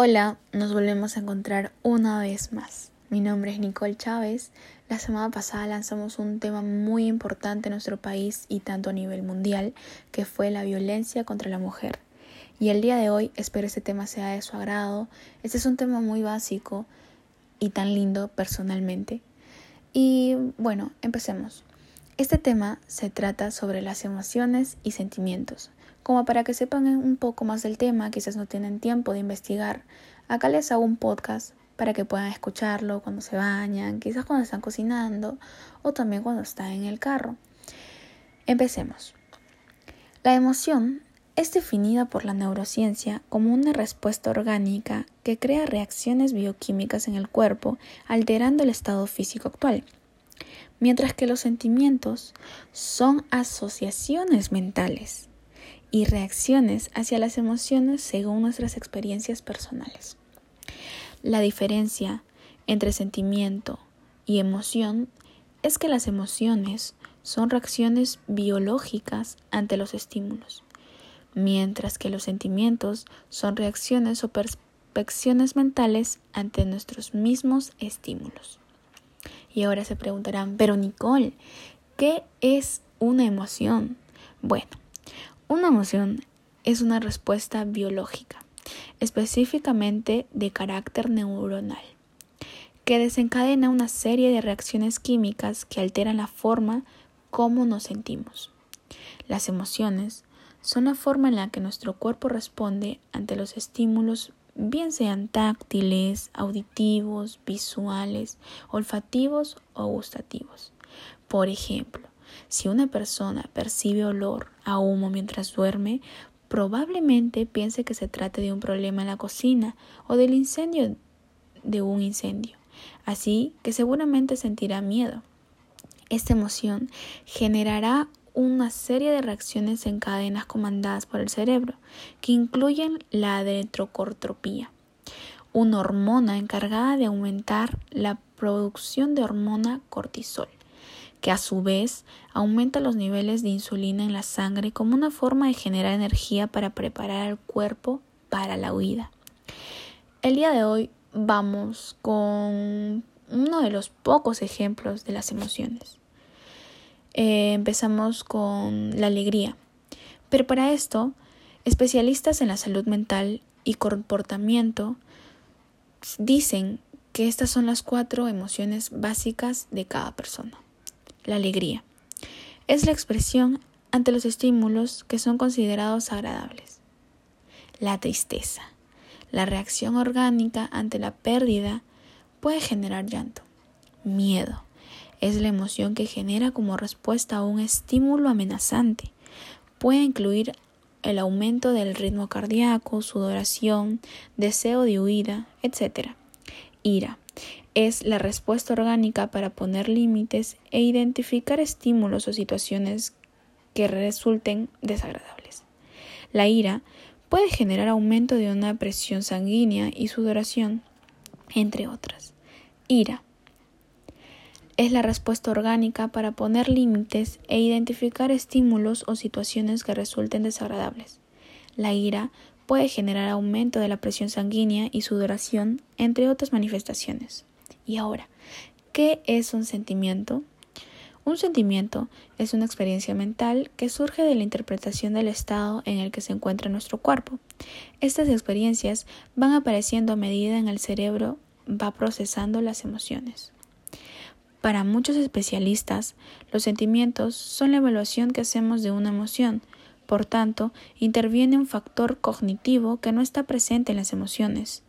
Hola, nos volvemos a encontrar una vez más. Mi nombre es Nicole Chávez. La semana pasada lanzamos un tema muy importante en nuestro país y tanto a nivel mundial, que fue la violencia contra la mujer. Y el día de hoy espero este tema sea de su agrado. Este es un tema muy básico y tan lindo personalmente. Y bueno, empecemos. Este tema se trata sobre las emociones y sentimientos. Como para que sepan un poco más del tema, quizás no tienen tiempo de investigar, acá les hago un podcast para que puedan escucharlo cuando se bañan, quizás cuando están cocinando o también cuando están en el carro. Empecemos. La emoción es definida por la neurociencia como una respuesta orgánica que crea reacciones bioquímicas en el cuerpo alterando el estado físico actual mientras que los sentimientos son asociaciones mentales y reacciones hacia las emociones según nuestras experiencias personales. La diferencia entre sentimiento y emoción es que las emociones son reacciones biológicas ante los estímulos, mientras que los sentimientos son reacciones o perspectivas mentales ante nuestros mismos estímulos. Y ahora se preguntarán, pero Nicole, ¿qué es una emoción? Bueno, una emoción es una respuesta biológica, específicamente de carácter neuronal, que desencadena una serie de reacciones químicas que alteran la forma como nos sentimos. Las emociones son la forma en la que nuestro cuerpo responde ante los estímulos bien sean táctiles, auditivos, visuales, olfativos o gustativos. Por ejemplo, si una persona percibe olor a humo mientras duerme, probablemente piense que se trate de un problema en la cocina o del incendio de un incendio, así que seguramente sentirá miedo. Esta emoción generará una serie de reacciones en cadenas comandadas por el cerebro, que incluyen la adenocortropía, una hormona encargada de aumentar la producción de hormona cortisol, que a su vez aumenta los niveles de insulina en la sangre como una forma de generar energía para preparar al cuerpo para la huida. El día de hoy vamos con uno de los pocos ejemplos de las emociones. Eh, empezamos con la alegría. Pero para esto, especialistas en la salud mental y comportamiento dicen que estas son las cuatro emociones básicas de cada persona. La alegría es la expresión ante los estímulos que son considerados agradables. La tristeza, la reacción orgánica ante la pérdida puede generar llanto, miedo, es la emoción que genera como respuesta a un estímulo amenazante. Puede incluir el aumento del ritmo cardíaco, sudoración, deseo de huida, etc. Ira es la respuesta orgánica para poner límites e identificar estímulos o situaciones que resulten desagradables. La ira puede generar aumento de una presión sanguínea y sudoración, entre otras. Ira es la respuesta orgánica para poner límites e identificar estímulos o situaciones que resulten desagradables. La ira puede generar aumento de la presión sanguínea y sudoración, entre otras manifestaciones. Y ahora, ¿qué es un sentimiento? Un sentimiento es una experiencia mental que surge de la interpretación del estado en el que se encuentra nuestro cuerpo. Estas experiencias van apareciendo a medida en el cerebro va procesando las emociones. Para muchos especialistas, los sentimientos son la evaluación que hacemos de una emoción. Por tanto, interviene un factor cognitivo que no está presente en las emociones.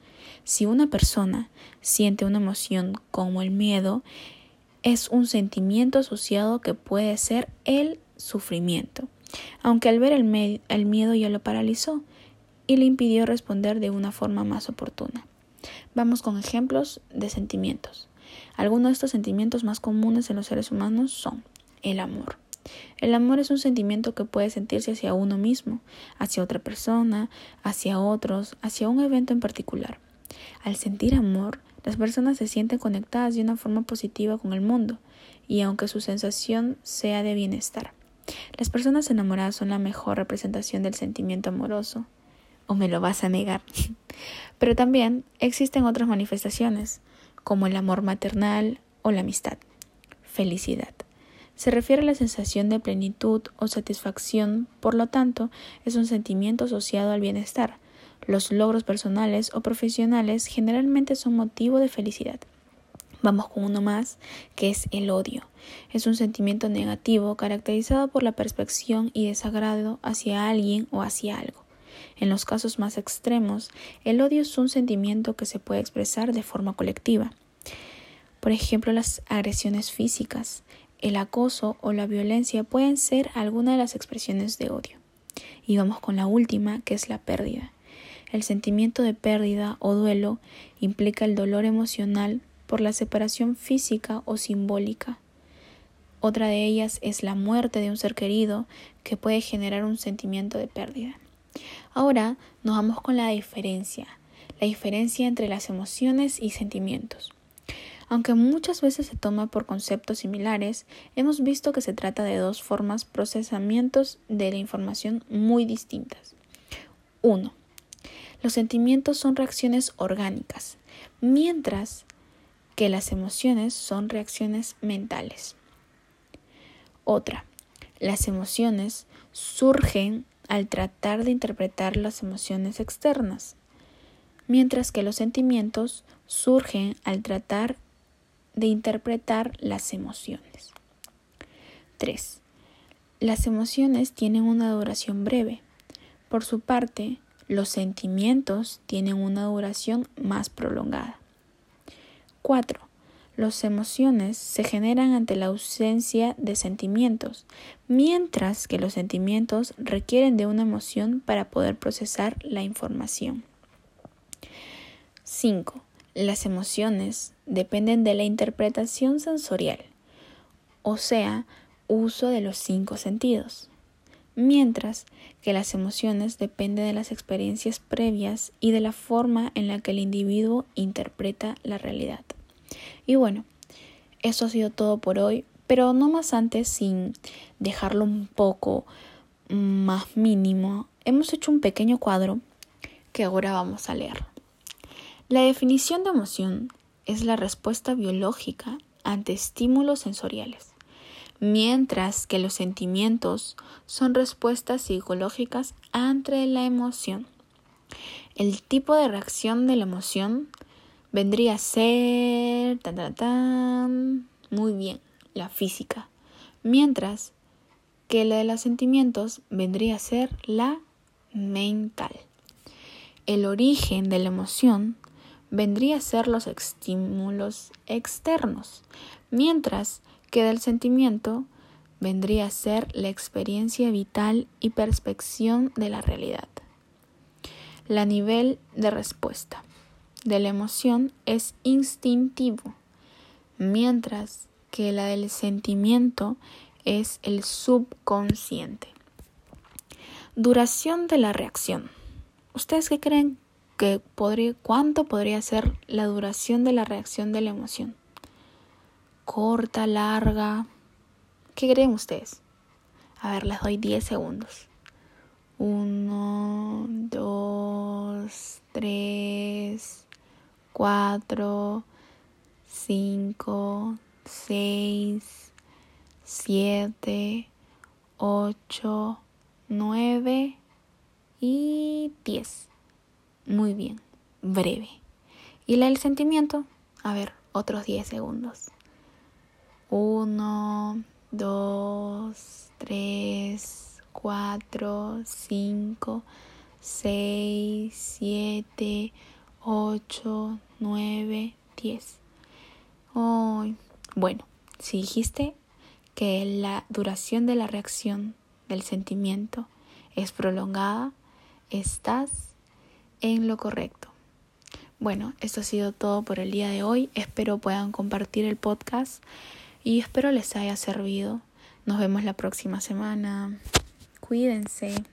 Si una persona siente una emoción como el miedo, es un sentimiento asociado que puede ser el sufrimiento, aunque al ver el, miedo ya lo paralizó y le impidió responder de una forma más oportuna. Vamos con ejemplos de sentimientos. Algunos de estos sentimientos más comunes en los seres humanos son el amor. El amor es un sentimiento que puede sentirse hacia uno mismo, hacia otra persona, hacia otros, hacia un evento en particular. Al sentir amor, las personas se sienten conectadas de una forma positiva con el mundo, y aunque su sensación sea de bienestar. Las personas enamoradas son la mejor representación del sentimiento amoroso. ¿O me lo vas a negar? Pero también existen otras manifestaciones, como el amor maternal o la amistad. Felicidad. Se refiere a la sensación de plenitud o satisfacción, por lo tanto, es un sentimiento asociado al bienestar. Los logros personales o profesionales generalmente son motivo de felicidad. Vamos con uno más, que es el odio. Es un sentimiento negativo caracterizado por la perspección y desagrado hacia alguien o hacia algo. En los casos más extremos, el odio es un sentimiento que se puede expresar de forma colectiva. Por ejemplo, las agresiones físicas, el acoso o la violencia pueden ser algunas de las expresiones de odio. Y vamos con la última, que es la pérdida. El sentimiento de pérdida o duelo implica el dolor emocional por la separación física o simbólica. Otra de ellas es la muerte de un ser querido que puede generar un sentimiento de pérdida. Ahora nos vamos con la diferencia, la diferencia entre las emociones y sentimientos. Aunque muchas veces se toma por conceptos similares, hemos visto que se trata de dos formas procesamientos de la información muy distintas. 1. Los sentimientos son reacciones orgánicas, mientras que las emociones son reacciones mentales. Otra, las emociones surgen al tratar de interpretar las emociones externas, mientras que los sentimientos surgen al tratar de interpretar las emociones. 3. Las emociones tienen una duración breve. Por su parte, los sentimientos tienen una duración más prolongada. 4. Las emociones se generan ante la ausencia de sentimientos, mientras que los sentimientos requieren de una emoción para poder procesar la información. 5. Las emociones dependen de la interpretación sensorial, o sea, uso de los cinco sentidos, mientras que las emociones dependen de las experiencias previas y de la forma en la que el individuo interpreta la realidad. Y bueno, eso ha sido todo por hoy, pero no más antes sin dejarlo un poco más mínimo, hemos hecho un pequeño cuadro que ahora vamos a leer. La definición de emoción es la respuesta biológica ante estímulos sensoriales, mientras que los sentimientos son respuestas psicológicas ante la emoción. El tipo de reacción de la emoción vendría a ser tan, muy bien la física, mientras que la de los sentimientos vendría a ser la mental. El origen de la emoción vendría a ser los estímulos externos, mientras que del sentimiento vendría a ser la experiencia vital y perspección de la realidad. La nivel de respuesta de la emoción es instintivo, mientras que la del sentimiento es el subconsciente. Duración de la reacción. ¿Ustedes qué creen que podría, cuánto podría ser la duración de la reacción de la emoción? ¿Corta, larga? ¿Qué creen ustedes? A ver, les doy 10 segundos. 1, 2, 3, 4, 5, 6, 7, 8, 9 y 10. Muy bien, breve. ¿Y la del sentimiento? A ver, otros 10 segundos. 1, 2, 3, 4, 5, 6, 7, 8, 9, 10. bueno, si dijiste que la duración de la reacción del sentimiento es prolongada, estás en lo correcto. Bueno, esto ha sido todo por el día de hoy. Espero puedan compartir el podcast y espero les haya servido. Nos vemos la próxima semana. Cuídense.